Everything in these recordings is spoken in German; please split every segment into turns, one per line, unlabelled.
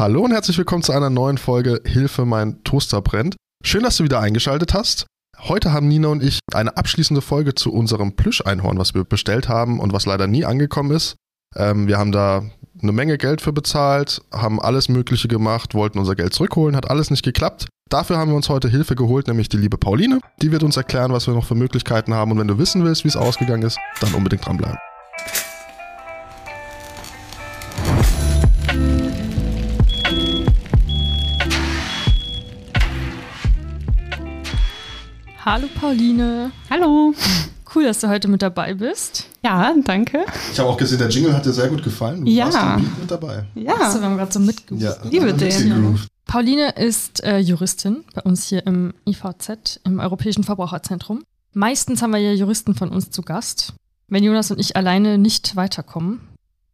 Hallo und herzlich willkommen zu einer neuen Folge Hilfe, mein Toaster brennt. Schön, dass du wieder eingeschaltet hast. Heute haben Nina und ich eine abschließende Folge zu unserem Plüscheinhorn, was wir bestellt haben und was leider nie angekommen ist. Ähm, wir haben da eine Menge Geld für bezahlt, haben alles Mögliche gemacht, wollten unser Geld zurückholen, hat alles nicht geklappt. Dafür haben wir uns heute Hilfe geholt, nämlich die liebe Pauline. Die wird uns erklären, was wir noch für Möglichkeiten haben. Und wenn du wissen willst, wie es ausgegangen ist, dann unbedingt dranbleiben.
Hallo Pauline.
Hallo.
Cool, dass du heute mit dabei bist.
Ja, danke.
Ich habe auch gesehen, der Jingle hat dir sehr gut gefallen. Du
Ja.
warst mit dabei.
Ja.
Achso, wir haben gerade so mitgerufen.
Ja,
Liebe den.
mitgegroovt.
Pauline ist äh, Juristin bei uns hier im IVZ, im Europäischen Verbraucherzentrum. Meistens haben wir ja Juristen von uns zu Gast. Wenn Jonas und ich alleine nicht weiterkommen.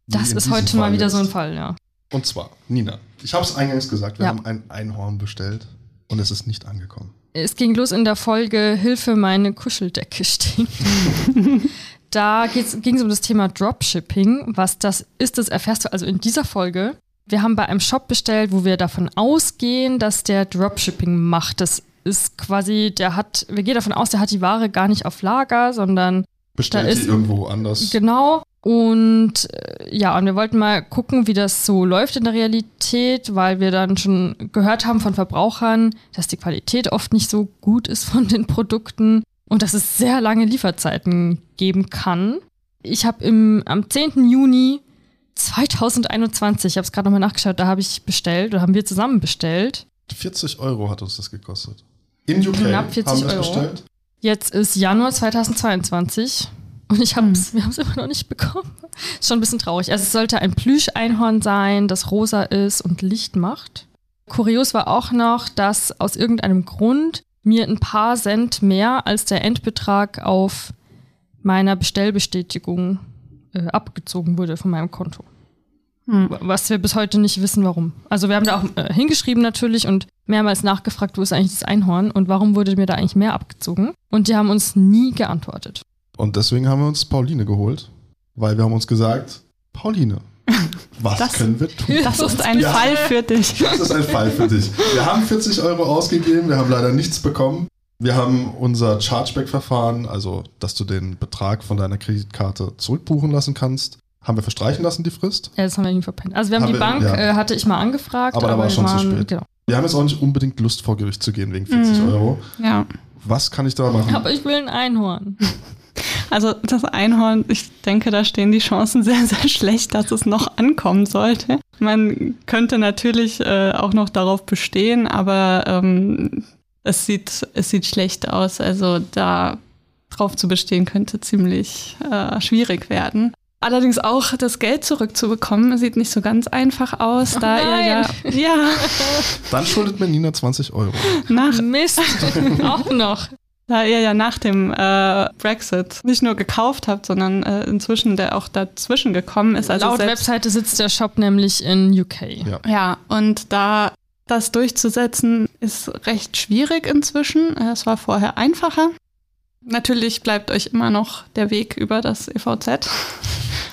Das ist heute mal
Fall
wieder so ein
jetzt.
Fall, ja.
Und zwar, Nina, ich habe es eingangs gesagt, wir
Ja.
haben ein Einhorn bestellt und es ist nicht angekommen.
Es ging los in der Folge Hilfe, meine Kuscheldecke stinkt. da ging es um das Thema Dropshipping. Was das ist, das erfährst du also in dieser Folge. Wir haben bei einem Shop bestellt, wo wir davon ausgehen, dass der Dropshipping macht. Das ist quasi, der hat, wir gehen davon aus, der hat die Ware gar nicht auf Lager, sondern
Bestellt
Da ist-
irgendwo anders.
Genau. Und äh, ja, und wir wollten mal gucken, wie das so läuft in der Realität, weil wir dann schon gehört haben von Verbrauchern, dass die Qualität oft nicht so gut ist von den Produkten und dass es sehr lange Lieferzeiten geben kann. Ich habe im am 10. Juni 2021, ich habe es gerade nochmal nachgeschaut, da habe ich bestellt oder haben wir zusammen bestellt.
40 Euro hat uns das gekostet. In UK
Knapp 40
haben wir es
Euro.
bestellt.
Jetzt ist Januar 2022 und ich hab's, wir haben es immer noch nicht bekommen. Ist schon ein bisschen traurig. Also es sollte ein Plüscheinhorn sein, das rosa ist und Licht macht. Kurios war auch noch, dass aus irgendeinem Grund mir ein paar Cent mehr als der Endbetrag auf meiner Bestellbestätigung äh, abgezogen wurde von meinem Konto.
Hm.
Was wir bis heute nicht wissen, warum. Also wir haben da auch äh, hingeschrieben natürlich und mehrmals nachgefragt, wo ist eigentlich das Einhorn und warum wurde mir da eigentlich mehr abgezogen. Und die haben uns nie geantwortet.
Und deswegen haben wir uns Pauline geholt, weil wir haben uns gesagt, Pauline, was
Das-
können wir tun?
Das ist ein
Ja.
Fall für dich.
Das ist ein Fall für dich. Wir haben 40 Euro ausgegeben, wir haben leider nichts bekommen. Wir haben unser Chargeback-Verfahren, also dass du den Betrag von deiner Kreditkarte zurückbuchen lassen kannst, haben wir verstreichen lassen, die Frist.
Ja, das haben wir nie verpennt. Also wir haben,
Haben
die
wir-
Bank,
ja.
äh, hatte ich mal angefragt,
Aber da war
wir
schon zu
waren,
spät.
Genau.
Wir haben jetzt auch nicht unbedingt Lust, vor Gericht zu gehen wegen 40
Mhm.
Euro.
Ja.
Was kann ich da machen?
Aber ich will ein Einhorn.
Also das Einhorn, ich denke, da stehen die Chancen sehr, sehr schlecht, dass es noch ankommen sollte. Man könnte natürlich äh, auch noch darauf bestehen, aber ähm, es, sieht, es sieht schlecht aus. Also da drauf zu bestehen könnte ziemlich äh, schwierig werden. Allerdings auch das Geld zurückzubekommen, sieht nicht so ganz einfach aus,
Oh
da ihr ja, ja
Dann schuldet mir Nina 20 Euro.
nach
Mist, auch noch.
Da ihr ja nach dem äh, Brexit nicht nur gekauft habt, sondern äh, inzwischen der auch dazwischen gekommen ist. Also
Laut Webseite sitzt der Shop nämlich in UK.
Ja.
Ja, und da das durchzusetzen ist recht schwierig inzwischen. Es war vorher einfacher. Natürlich bleibt euch immer noch der Weg über das EVZ,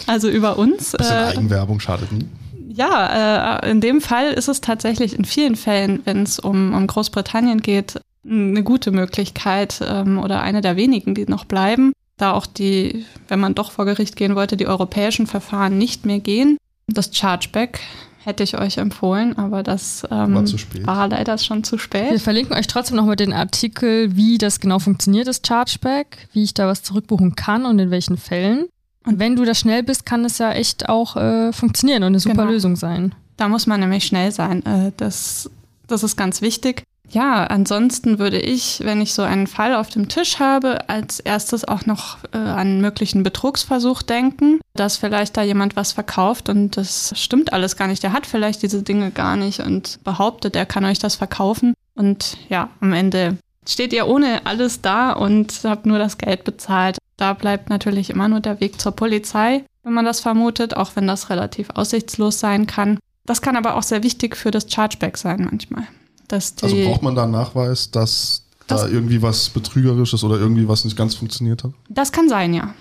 also über uns.
Bisschen
Äh,
Eigenwerbung schadet nie.
ja, äh, in dem Fall ist es tatsächlich in vielen Fällen, wenn es um, um Großbritannien geht, eine gute Möglichkeit ähm, oder eine der wenigen, die noch bleiben, da auch die, wenn man doch vor Gericht gehen wollte, die europäischen Verfahren nicht mehr gehen. Das Chargeback hätte ich euch empfohlen, aber das ähm,
War zu spät.
war leider schon zu
Wir
spät.
verlinken euch trotzdem nochmal den Artikel, wie das genau funktioniert, das Chargeback, wie ich da was zurückbuchen kann und in welchen Fällen. Und wenn du da schnell bist, kann es ja echt auch äh, funktionieren und eine super
Genau.
Lösung sein.
Da muss man nämlich schnell sein. Äh, das, das ist ganz wichtig. Ja, ansonsten würde ich, wenn ich so einen Fall auf dem Tisch habe, als erstes auch noch äh, an möglichen Betrugsversuch denken, dass vielleicht da jemand was verkauft und das stimmt alles gar nicht. Der hat vielleicht diese Dinge gar nicht und behauptet, er kann euch das verkaufen. Und ja, am Ende steht ihr ohne alles da und habt nur das Geld bezahlt. Da bleibt natürlich immer nur der Weg zur Polizei, wenn man das vermutet, auch wenn das relativ aussichtslos sein kann. Das kann aber auch sehr wichtig für das Chargeback sein manchmal. Dass die,
Also braucht man da einen Nachweis, dass da
Das-
irgendwie was Betrügerisches oder irgendwie was nicht ganz funktioniert hat?
das kann sein, ja.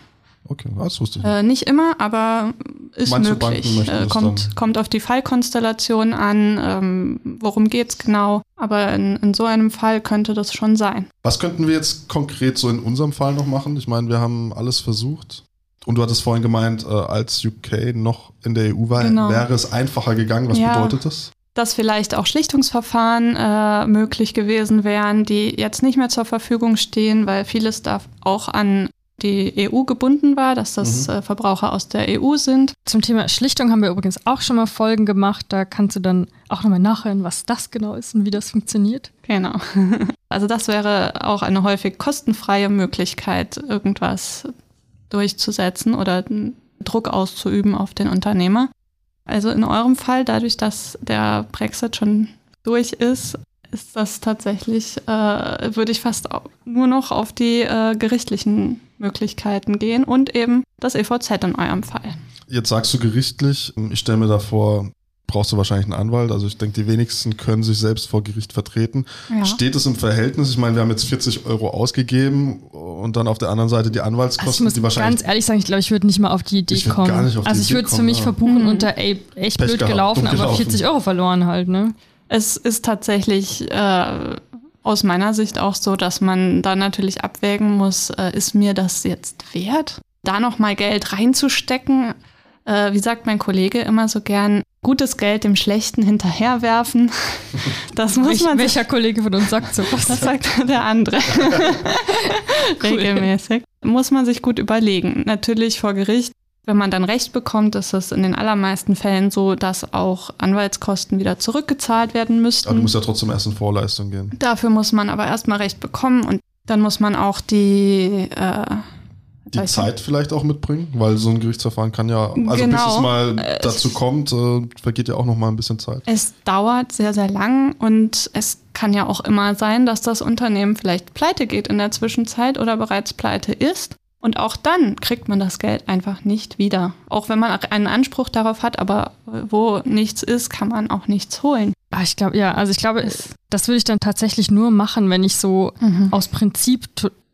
Okay, das wusste ich nicht.
Äh, nicht immer, aber ist
Manche
möglich. Äh, kommt, kommt auf die Fallkonstellation an, ähm, worum geht's genau. Aber in, in so einem Fall könnte das schon sein.
Was könnten wir jetzt konkret so in unserem Fall noch machen? Ich meine, wir haben alles versucht. Und du hattest vorhin gemeint, äh, als UK noch in der EU war,
Genau.
wäre es einfacher gegangen. Was
Ja.
bedeutet das?
Dass vielleicht auch Schlichtungsverfahren äh, möglich gewesen wären, die jetzt nicht mehr zur Verfügung stehen, weil vieles da auch an die EU gebunden war, dass das
Mhm.
äh, Verbraucher aus der EU sind.
Zum Thema Schlichtung haben wir übrigens auch schon mal Folgen gemacht. Da kannst du dann auch nochmal nachhören, was das genau ist und wie das funktioniert.
Genau. Also das wäre auch eine häufig kostenfreie Möglichkeit, irgendwas durchzusetzen oder Druck auszuüben auf den Unternehmer. Also in eurem Fall, dadurch, dass der Brexit schon durch ist, ist das tatsächlich, äh, würde ich fast nur noch auf die äh, gerichtlichen Möglichkeiten gehen und eben das EVZ in eurem Fall.
Jetzt sagst du gerichtlich, ich stelle mir da vor, brauchst du wahrscheinlich einen Anwalt. Also ich denke, die wenigsten können sich selbst vor Gericht vertreten.
Ja.
Steht es im Verhältnis? Ich meine, wir haben jetzt 40 Euro ausgegeben und dann auf der anderen Seite die
Also ich
Anwaltskosten,
muss
die wahrscheinlich
ganz ehrlich sagen, ich glaube, ich würde nicht mal auf die Idee
Ich
kommen.
gar nicht auf die
also ich würde es für mich
ja.
verbuchen
Mhm.
unter, ey, echt
Pech
blöd
gehabt,
gelaufen, aber
gelaufen.
40 Euro verloren halt, ne?
Es ist tatsächlich äh, aus meiner Sicht auch so, dass man da natürlich abwägen muss, äh, ist mir das jetzt wert, da noch mal Geld reinzustecken? Äh, wie sagt mein Kollege immer so gern, gutes Geld dem Schlechten hinterherwerfen. Das muss
Welch,
man sich,
welcher Kollege von uns sagt sowas?
das sagt der andere regelmäßig. Muss man sich gut überlegen. Natürlich vor Gericht wenn man dann Recht bekommt, ist es in den allermeisten Fällen so, dass auch Anwaltskosten wieder zurückgezahlt werden müssten.
Aber du musst ja trotzdem erst in Vorleistung gehen.
Dafür muss man aber erstmal Recht bekommen und dann muss man auch die, äh,
Die
weiß
Zeit vielleicht auch mitbringen, weil so ein Gerichtsverfahren kann ja, also bis
Genau.
es mal
Äh,
dazu kommt, äh, vergeht ja auch noch mal ein bisschen Zeit.
es dauert sehr, sehr lang und es kann ja auch immer sein, dass das Unternehmen vielleicht pleite geht in der Zwischenzeit oder bereits pleite ist. Und auch dann kriegt man das Geld einfach nicht wieder. Auch wenn man einen Anspruch darauf hat, aber wo nichts ist, kann man auch nichts holen.
Ah, ich glaube, ja, also ich glaube, das würde ich dann tatsächlich nur machen, wenn ich so aus Prinzip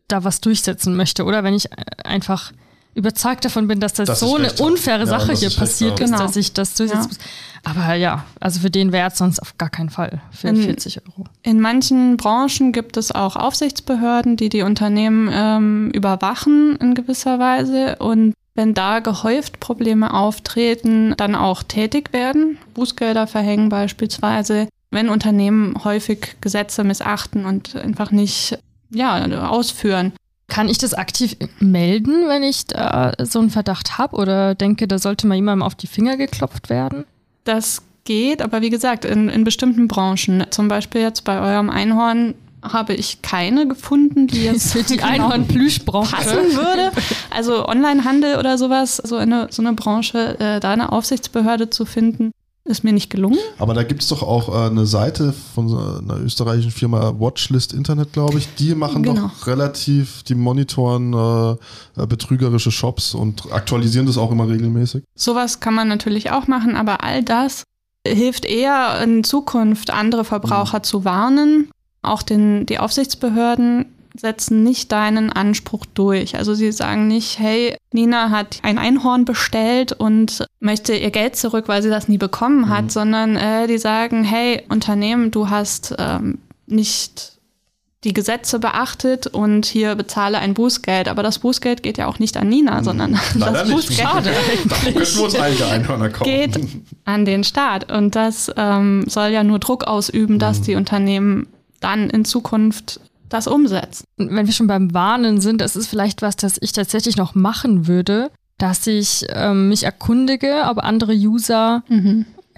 da was durchsetzen möchte oder wenn ich einfach überzeugt davon bin, dass das
Dass
so eine
recht
unfaire
Ja,
Sache hier passiert ist,
Genau.
dass ich das durchsetzen
Ja.
muss. Aber ja, also für den Wert sonst auf gar keinen Fall. Für
In-
40 Euro.
In manchen Branchen gibt es auch Aufsichtsbehörden, die die Unternehmen ähm, überwachen in gewisser Weise und wenn da gehäuft Probleme auftreten, dann auch tätig werden, Bußgelder verhängen beispielsweise, wenn Unternehmen häufig Gesetze missachten und einfach nicht ja, ausführen.
Kann ich das aktiv melden, wenn ich da so einen Verdacht habe oder denke, da sollte mal jemandem auf die Finger geklopft werden?
Das geht, aber wie gesagt, in, in bestimmten Branchen, zum Beispiel jetzt bei eurem Einhorn, habe ich keine gefunden, die jetzt
Für die
genau
Einhorn-Plüschbranche.
passen würde. Also Onlinehandel oder sowas, so eine, so eine Branche, äh, da eine Aufsichtsbehörde zu finden, ist mir nicht gelungen.
Aber da gibt es doch auch äh, eine Seite von so einer österreichischen Firma Watchlist Internet, glaube ich. Die machen
Genau.
doch relativ, die monitoren äh, äh, betrügerische Shops und aktualisieren das auch immer regelmäßig.
Sowas kann man natürlich auch machen, aber all das hilft eher in Zukunft, andere Verbraucher zu warnen. Auch den, die Aufsichtsbehörden setzen nicht deinen Anspruch durch. Also sie sagen nicht, hey, Nina hat ein Einhorn bestellt und möchte ihr Geld zurück, weil sie das nie bekommen hat,
Mhm.
sondern äh, die sagen, hey, Unternehmen, du hast ähm, nicht die Gesetze beachtet und hier bezahle ein Bußgeld. Aber das Bußgeld geht ja auch nicht an Nina, sondern
Mhm. Leider
das. Bußgeld
Schade
geht an den Staat. Und das ähm, soll ja nur Druck ausüben, dass
Mhm.
die Unternehmen dann in Zukunft das umsetzen.
wenn wir schon beim Warnen sind, das ist vielleicht was, das ich tatsächlich noch machen würde, dass ich ähm, mich erkundige, ob andere User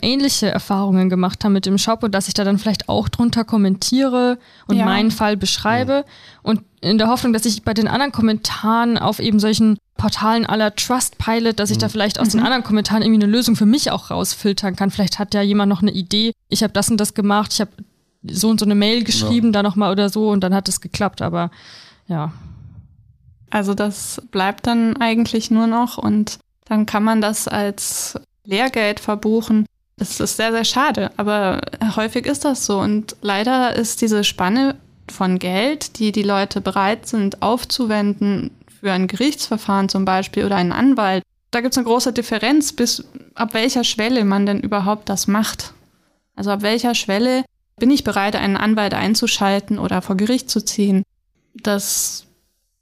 ähnliche Erfahrungen gemacht haben mit dem Shop und dass ich da dann vielleicht auch drunter kommentiere und
Ja.
meinen Fall beschreibe und in der Hoffnung, dass ich bei den anderen Kommentaren auf eben solchen Portalen aller Trustpilot, dass ich da vielleicht aus den anderen Kommentaren irgendwie eine Lösung für mich auch rausfiltern kann. Vielleicht hat ja jemand noch eine Idee, ich habe das und das gemacht, ich habe so und so eine Mail geschrieben, da nochmal oder so und dann hat es geklappt, aber ja.
Also das bleibt dann eigentlich nur noch und dann kann man das als Lehrgeld verbuchen. Das ist sehr, sehr schade, aber häufig ist das so. Und leider ist diese Spanne von Geld, die die Leute bereit sind aufzuwenden für ein Gerichtsverfahren zum Beispiel oder einen Anwalt, da gibt es eine große Differenz, bis ab welcher Schwelle man denn überhaupt das macht. Also ab welcher Schwelle bin ich bereit, einen Anwalt einzuschalten oder vor Gericht zu ziehen. Das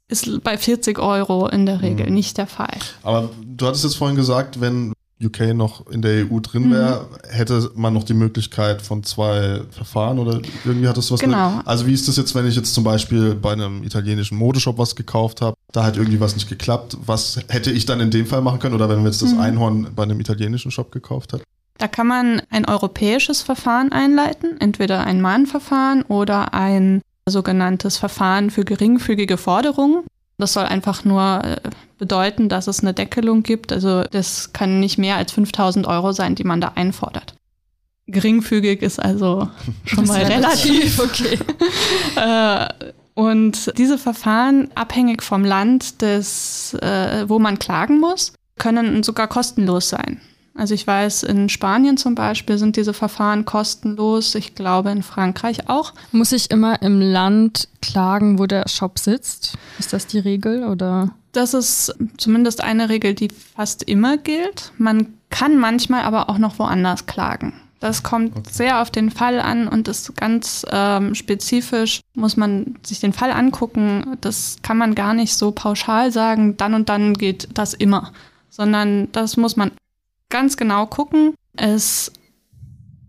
ist bei 40 Euro in der Regel mhm. nicht der Fall.
Aber du hattest jetzt vorhin gesagt, wenn UK noch in der EU drin wäre, mhm. hätte man noch die Möglichkeit von zwei Verfahren oder irgendwie hat das was
Genau.
Mit, also wie ist das jetzt, wenn ich jetzt zum Beispiel bei einem italienischen Modeshop was gekauft habe, da hat irgendwie was nicht geklappt, was hätte ich dann in dem Fall machen können oder wenn wir jetzt das mhm. Einhorn bei einem italienischen Shop gekauft hat?
Da kann man ein europäisches Verfahren einleiten, entweder ein Mahnverfahren oder ein sogenanntes Verfahren für geringfügige Forderungen. Das soll einfach nur äh, bedeuten, dass es eine Deckelung gibt. Also das kann nicht mehr als 5000 Euro sein, die man da einfordert. Geringfügig ist also schon mal relativ. Okay. Äh, und diese Verfahren, abhängig vom Land, des, äh, wo man klagen muss, können sogar kostenlos sein. Also ich weiß, in Spanien zum Beispiel sind diese Verfahren kostenlos. Ich glaube in Frankreich auch.
Muss ich immer im Land klagen, wo der Shop sitzt? Ist das die Regel oder?
Das ist zumindest eine Regel, die fast immer gilt. Man kann manchmal aber auch noch woanders klagen. Das kommt okay. sehr auf den Fall an und ist ganz ähm, spezifisch, muss man sich den Fall angucken. Das kann man gar nicht so pauschal sagen, dann und dann geht das immer, sondern das muss man ganz genau gucken. Es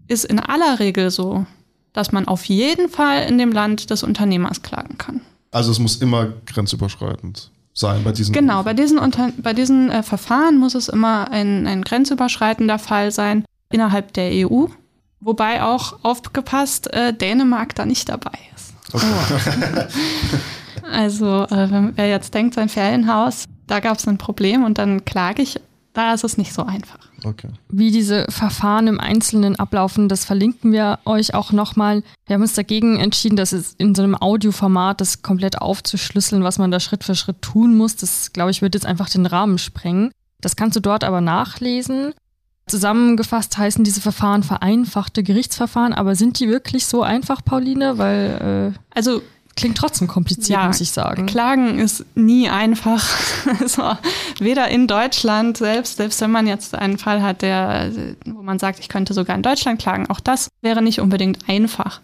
ist in aller Regel so, dass man auf jeden Fall in dem Land des Unternehmers klagen kann.
Also es muss immer grenzüberschreitend sein bei diesen.
Genau, bei diesen, Unter bei diesen äh, Verfahren muss es immer ein, ein grenzüberschreitender Fall sein innerhalb der EU. Wobei auch aufgepasst, äh, Dänemark da nicht dabei ist. Okay. Oh. also, äh, wer jetzt denkt, sein Ferienhaus, da gab es ein Problem und dann klage ich, da ist es nicht so einfach.
Okay. Wie diese Verfahren im Einzelnen ablaufen, das verlinken wir euch auch nochmal. Wir haben uns dagegen entschieden, dass es in so einem Audioformat das komplett aufzuschlüsseln, was man da Schritt für Schritt tun muss. Das, glaube ich, wird jetzt einfach den Rahmen sprengen. Das kannst du dort aber nachlesen. Zusammengefasst heißen diese Verfahren vereinfachte Gerichtsverfahren, aber sind die wirklich so einfach, Pauline? Weil äh, also klingt trotzdem kompliziert, ja, muss ich sagen.
Klagen ist nie einfach. Also, weder in Deutschland selbst, selbst wenn man jetzt einen Fall hat, der, wo man sagt, ich könnte sogar in Deutschland klagen, auch das wäre nicht unbedingt einfach.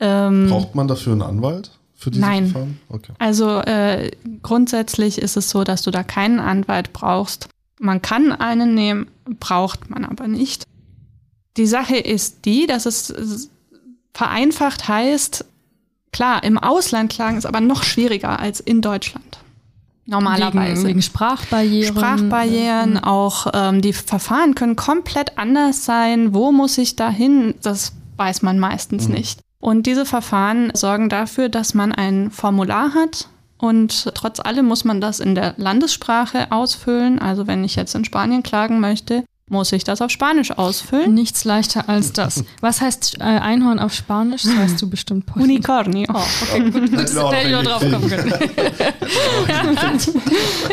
Ähm, Braucht man dafür einen Anwalt? Für diese
Nein. Verfahren? Okay. Also äh, grundsätzlich ist es so, dass du da keinen Anwalt brauchst. Man kann einen nehmen, braucht man aber nicht. Die Sache ist die, dass es vereinfacht heißt, Klar, im Ausland klagen ist aber noch schwieriger als in Deutschland. Normalerweise.
Wegen, wegen Sprachbarrieren.
Sprachbarrieren, ja. auch ähm, die Verfahren können komplett anders sein. Wo muss ich da hin? Das weiß man meistens mhm. nicht. Und diese Verfahren sorgen dafür, dass man ein Formular hat, und trotz allem muss man das in der Landessprache ausfüllen. Also wenn ich jetzt in Spanien klagen möchte, muss ich das auf Spanisch ausfüllen.
Nichts leichter als das. Was heißt äh, Einhorn auf Spanisch? Das weißt du bestimmt.
Post. Unicornio. Oh, okay, gut. gut
das hätte ich auch drauf kommen können.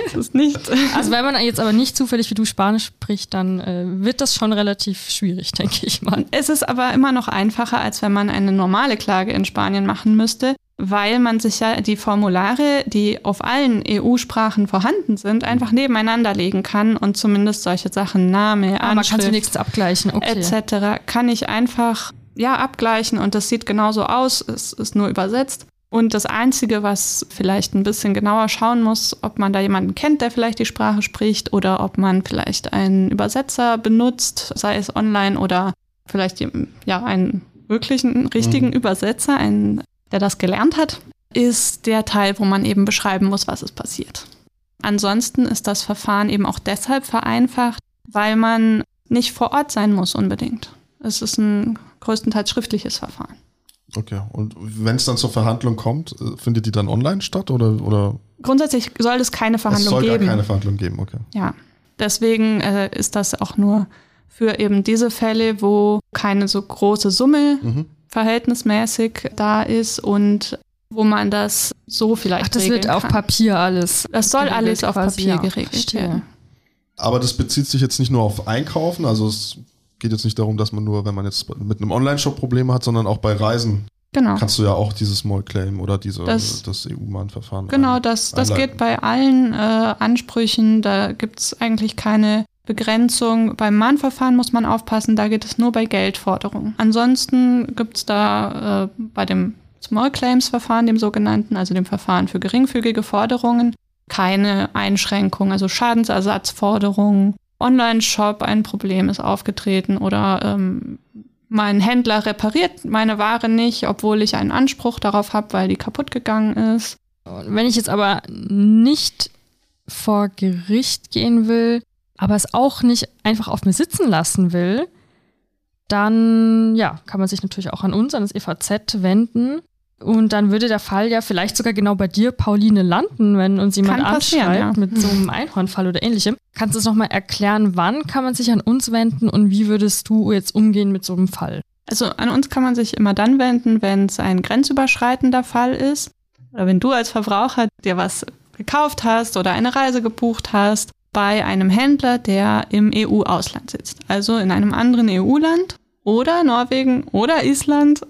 das ist nicht. Also wenn man jetzt aber nicht zufällig wie du Spanisch spricht, dann äh, wird das schon relativ schwierig, denke ich mal.
Es ist aber immer noch einfacher, als wenn man eine normale Klage in Spanien machen müsste, weil man sich ja die Formulare, die auf allen EU-Sprachen vorhanden sind, einfach nebeneinander legen kann und zumindest solche Sachen, Name, ah, Anschrift, man kann
nichts abgleichen, okay.
etc. kann ich einfach ja abgleichen und das sieht genauso aus, es ist nur übersetzt. Und das Einzige, was vielleicht ein bisschen genauer schauen muss, ob man da jemanden kennt, der vielleicht die Sprache spricht oder ob man vielleicht einen Übersetzer benutzt, sei es online oder vielleicht ja einen wirklichen, richtigen mhm. Übersetzer, einen der das gelernt hat, ist der Teil, wo man eben beschreiben muss, was ist passiert. Ansonsten ist das Verfahren eben auch deshalb vereinfacht, weil man nicht vor Ort sein muss unbedingt. Es ist ein größtenteils schriftliches Verfahren.
Okay, und wenn es dann zur Verhandlung kommt, äh, findet die dann online statt oder? oder?
Grundsätzlich soll es keine Verhandlung geben. Es soll
geben. keine Verhandlung geben, okay.
Ja, deswegen äh, ist das auch nur für eben diese Fälle, wo keine so große Summe mhm verhältnismäßig da ist und wo man das so vielleicht Ach,
das wird
kann.
auf Papier alles.
Das soll alles auf Papier geregelt werden.
Aber das bezieht sich jetzt nicht nur auf Einkaufen, also es geht jetzt nicht darum, dass man nur, wenn man jetzt mit einem Online-Shop Probleme hat, sondern auch bei Reisen
Genau.
kannst du ja auch dieses Small Claim oder diese,
Das-
das, EU-Mahnverfahren.
Genau,
ein-
das, das
einleiten.
geht bei allen äh, Ansprüchen. Da gibt es eigentlich keine Begrenzung. Beim Mahnverfahren muss man aufpassen, da geht es nur bei Geldforderungen. Ansonsten gibt es da äh, bei dem Small Claims Verfahren, dem sogenannten, also dem Verfahren für geringfügige Forderungen, keine Einschränkung, also Schadensersatzforderungen, Online-Shop, ein Problem ist aufgetreten oder ähm, mein Händler repariert meine Ware nicht, obwohl ich einen Anspruch darauf habe, weil die kaputt gegangen ist.
Wenn ich jetzt aber nicht vor Gericht gehen will, aber es auch nicht einfach auf mir sitzen lassen will, dann ja, kann man sich natürlich auch an uns, an das EVZ wenden. Und dann würde der Fall ja vielleicht sogar genau bei dir, Pauline, landen, wenn uns jemand anschreibt
ja.
mit so einem Einhornfall oder ähnlichem. Kannst du es nochmal erklären, wann kann man sich an uns wenden und wie würdest du jetzt umgehen mit so einem Fall?
Also an uns kann man sich immer dann wenden, wenn es ein grenzüberschreitender Fall ist. Oder wenn du als Verbraucher dir was gekauft hast oder eine Reise gebucht hast bei einem Händler, der im EU-Ausland sitzt. Also in einem anderen EU-Land oder Norwegen oder Island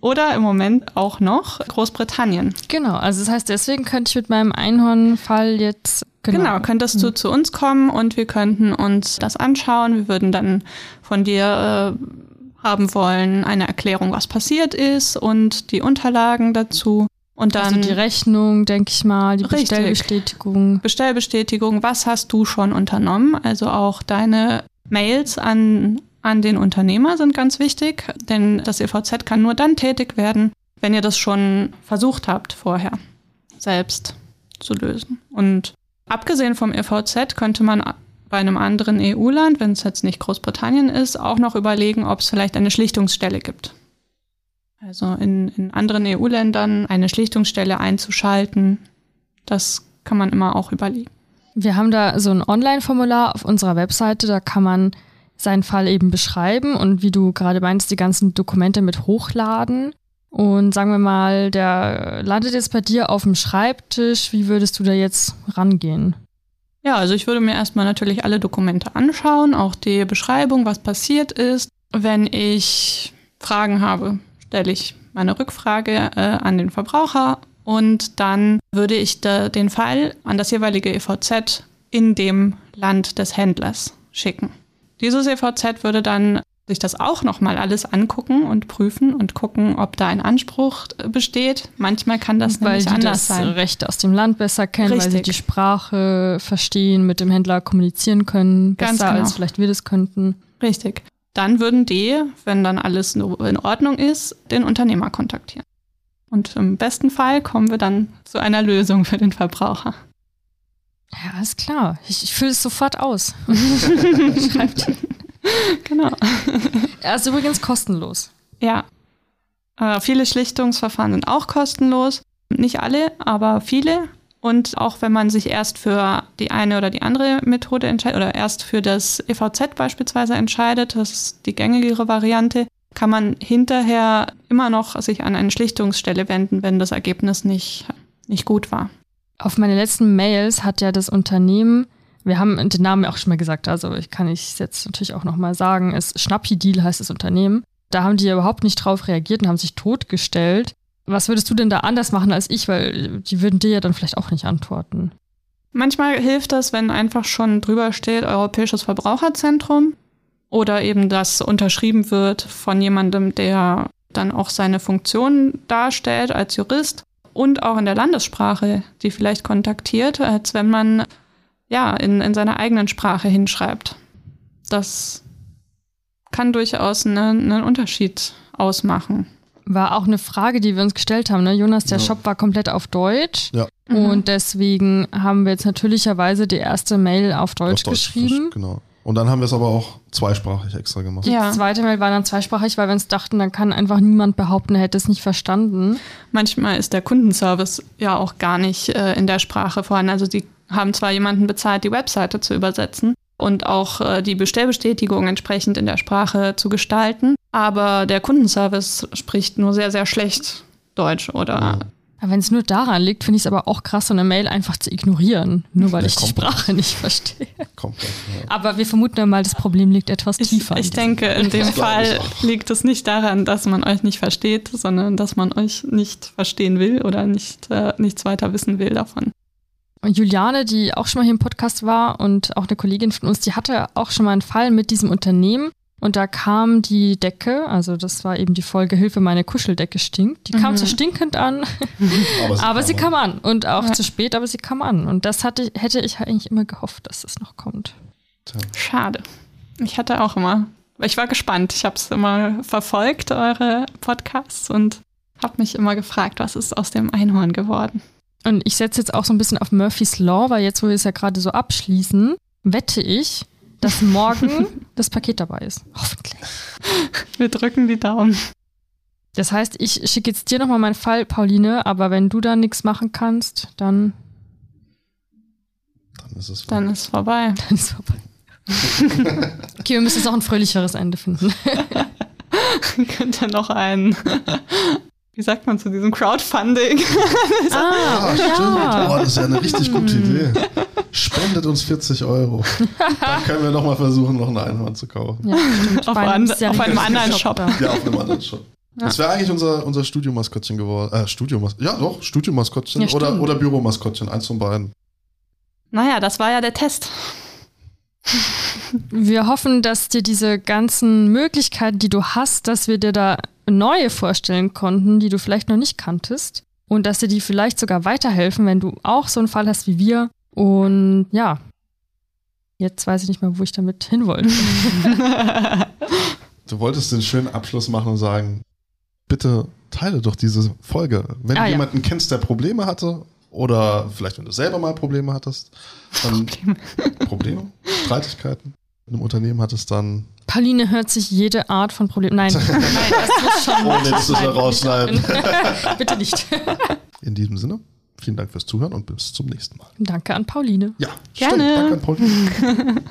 oder im Moment auch noch Großbritannien.
Genau, also das heißt, deswegen könnte ich mit meinem Einhornfall jetzt.
Genau, könntest du zu uns kommen und wir könnten uns das anschauen. Wir würden dann von dir äh, haben wollen eine Erklärung, was passiert ist und die Unterlagen dazu. Und dann
also die Rechnung, denke ich mal, die
Richtig.
Bestellbestätigung.
Bestellbestätigung, was hast du schon unternommen? Also auch deine Mails an, an den Unternehmer sind ganz wichtig, denn das EVZ kann nur dann tätig werden, wenn ihr das schon versucht habt vorher selbst zu lösen. Und abgesehen vom EVZ könnte man bei einem anderen EU-Land, wenn es jetzt nicht Großbritannien ist, auch noch überlegen, ob es vielleicht eine Schlichtungsstelle gibt. Also in, in anderen EU-Ländern eine Schlichtungsstelle einzuschalten, das kann man immer auch überlegen.
Wir haben da so ein Online-Formular auf unserer Webseite, da kann man seinen Fall eben beschreiben und wie du gerade meinst, die ganzen Dokumente mit hochladen. Und sagen wir mal, der landet jetzt bei dir auf dem Schreibtisch. Wie würdest du da jetzt rangehen?
Ja, also ich würde mir erstmal natürlich alle Dokumente anschauen, auch die Beschreibung, was passiert ist. Wenn ich Fragen habe, stelle ich meine Rückfrage äh, an den Verbraucher und dann würde ich da den Fall an das jeweilige EVZ in dem Land des Händlers schicken. Dieses EVZ würde dann sich das auch nochmal alles angucken und prüfen und gucken, ob da ein Anspruch äh, besteht. Manchmal kann das
weil
nämlich anders
das
sein.
Recht aus dem Land besser kennen, weil sie
Richtig.
die Sprache verstehen, mit dem Händler kommunizieren können, besser
Ganz genau.
als vielleicht wir das könnten.
Richtig. Dann würden die, wenn dann alles in Ordnung ist, den Unternehmer kontaktieren. Und im besten Fall kommen wir dann zu einer Lösung für den Verbraucher.
Ja, ist klar. Ich, ich fülle es sofort aus. Schreibt.
Genau.
Er ist übrigens kostenlos.
Ja. Äh, viele Schlichtungsverfahren sind auch kostenlos. Nicht alle, aber viele. Und auch wenn man sich erst für die eine oder die andere Methode entscheidet oder erst für das EVZ beispielsweise entscheidet, das ist die gängigere Variante, kann man hinterher immer noch sich an eine Schlichtungsstelle wenden, wenn das Ergebnis nicht, nicht gut war.
Auf meine letzten Mails hat ja das Unternehmen, wir haben den Namen auch schon mal gesagt, also ich kann es jetzt natürlich auch nochmal sagen, es Schnappi Deal heißt das Unternehmen. Da haben die ja überhaupt nicht drauf reagiert und haben sich totgestellt. Was würdest du denn da anders machen als ich? Weil die würden dir ja dann vielleicht auch nicht antworten.
Manchmal hilft das, wenn einfach schon drüber steht Europäisches Verbraucherzentrum oder eben das unterschrieben wird von jemandem, der dann auch seine Funktion darstellt als Jurist und auch in der Landessprache, die vielleicht kontaktiert, als wenn man ja in, in seiner eigenen Sprache hinschreibt. Das kann durchaus eine- einen Unterschied ausmachen.
War auch eine Frage, die wir uns gestellt haben. Ne? Jonas, der
Ja.
Shop war komplett auf Deutsch.
Ja.
Und deswegen haben wir jetzt natürlicherweise die erste Mail auf Deutsch,
Auf
geschrieben.
Genau. Und dann haben wir es aber auch zweisprachig extra gemacht.
Die
Ja.
zweite Mail war dann zweisprachig, weil wir uns dachten, dann kann einfach niemand behaupten, er hätte es nicht verstanden.
Manchmal ist der Kundenservice ja auch gar nicht äh, in der Sprache vorhanden. Also die haben zwar jemanden bezahlt, die Webseite zu übersetzen und auch äh, die Bestellbestätigung entsprechend in der Sprache zu gestalten, aber der Kundenservice spricht nur sehr, sehr schlecht Deutsch oder
wenn es nur daran liegt, finde ich es aber auch krass, so eine Mail einfach zu ignorieren, nur weil
Ja,
ich die. Sprache nicht verstehe.
Komplett. Ja.
Aber wir vermuten ja mal, das Problem liegt etwas
Ich,
tiefer.
ich denke, in dem Fall liegt es nicht daran, dass man euch nicht versteht, sondern dass man euch nicht verstehen will oder nicht, äh, nichts weiter wissen will davon.
Und Juliane, die auch schon mal hier im Podcast war und auch eine Kollegin von uns, die hatte auch schon mal einen Fall mit diesem Unternehmen. Und da kam die Decke, also das war eben die Folge Hilfe, meine Kuscheldecke stinkt. Die kam
Mhm.
zwar stinkend an, aber sie kam an. Und auch
Ja.
zu spät, aber sie kam an. Und das hatte, hätte ich eigentlich immer gehofft, dass es noch kommt.
Schade. Ich hatte auch immer, ich war gespannt. Ich habe es immer verfolgt, eure Podcasts, und habe mich immer gefragt, was ist aus dem Einhorn geworden?
Und ich setze jetzt auch so ein bisschen auf Murphy's Law, weil jetzt, wo wir es ja gerade so abschließen, wette ich, dass morgen das Paket dabei ist. Hoffentlich.
Wir drücken die Daumen.
Das heißt, ich schicke jetzt dir nochmal meinen Fall, Pauline, aber wenn du da nichts machen kannst, dann,
Dann ist es
Dann ist vorbei.
dann ist vorbei. Okay, wir müssen jetzt auch ein fröhlicheres Ende finden.
Könnt ihr noch ein, wie sagt man zu diesem Crowdfunding?
Ah,
Ah, stimmt.
ja.
Boah, das ist ja eine richtig gute
Hm.
Idee. Spendet uns 40 Euro. Dann können wir nochmal versuchen, noch ein Einhorn zu kaufen.
Ja, stimmt.
Auf an- auf einem anderen Shop.
da.
Ja, auf einem anderen Shop. Das wäre eigentlich unser, unser Studiomaskottchen geworden. Äh, Studiomaskottchen. Ja, doch, Studiomaskottchen
Ja,
oder,
stimmt.
oder Büromaskottchen. Eins von beiden.
Naja, das war ja der Test.
Wir hoffen, dass dir diese ganzen Möglichkeiten, die du hast, dass wir dir da neue vorstellen konnten, die du vielleicht noch nicht kanntest. Und dass dir die vielleicht sogar weiterhelfen, wenn du auch so einen Fall hast wie wir. Und ja, jetzt weiß ich nicht mehr, wo ich damit hin wollte.
Du wolltest den schönen Abschluss machen und sagen, bitte teile doch diese Folge. Wenn
Ah,
du
ja.
jemanden kennst, der Probleme hatte oder vielleicht wenn du selber mal Probleme hattest, dann Probleme, Streitigkeiten in einem Unternehmen hattest, dann
Pauline hört sich jede Art von Problem. Nein, nein, das muss schon.
Oh, nee, das rausschneiden.
Bitte nicht.
in diesem Sinne, vielen Dank fürs Zuhören und bis zum nächsten Mal.
Danke an Pauline.
Ja,
Gerne.
stimmt. Danke an Paul.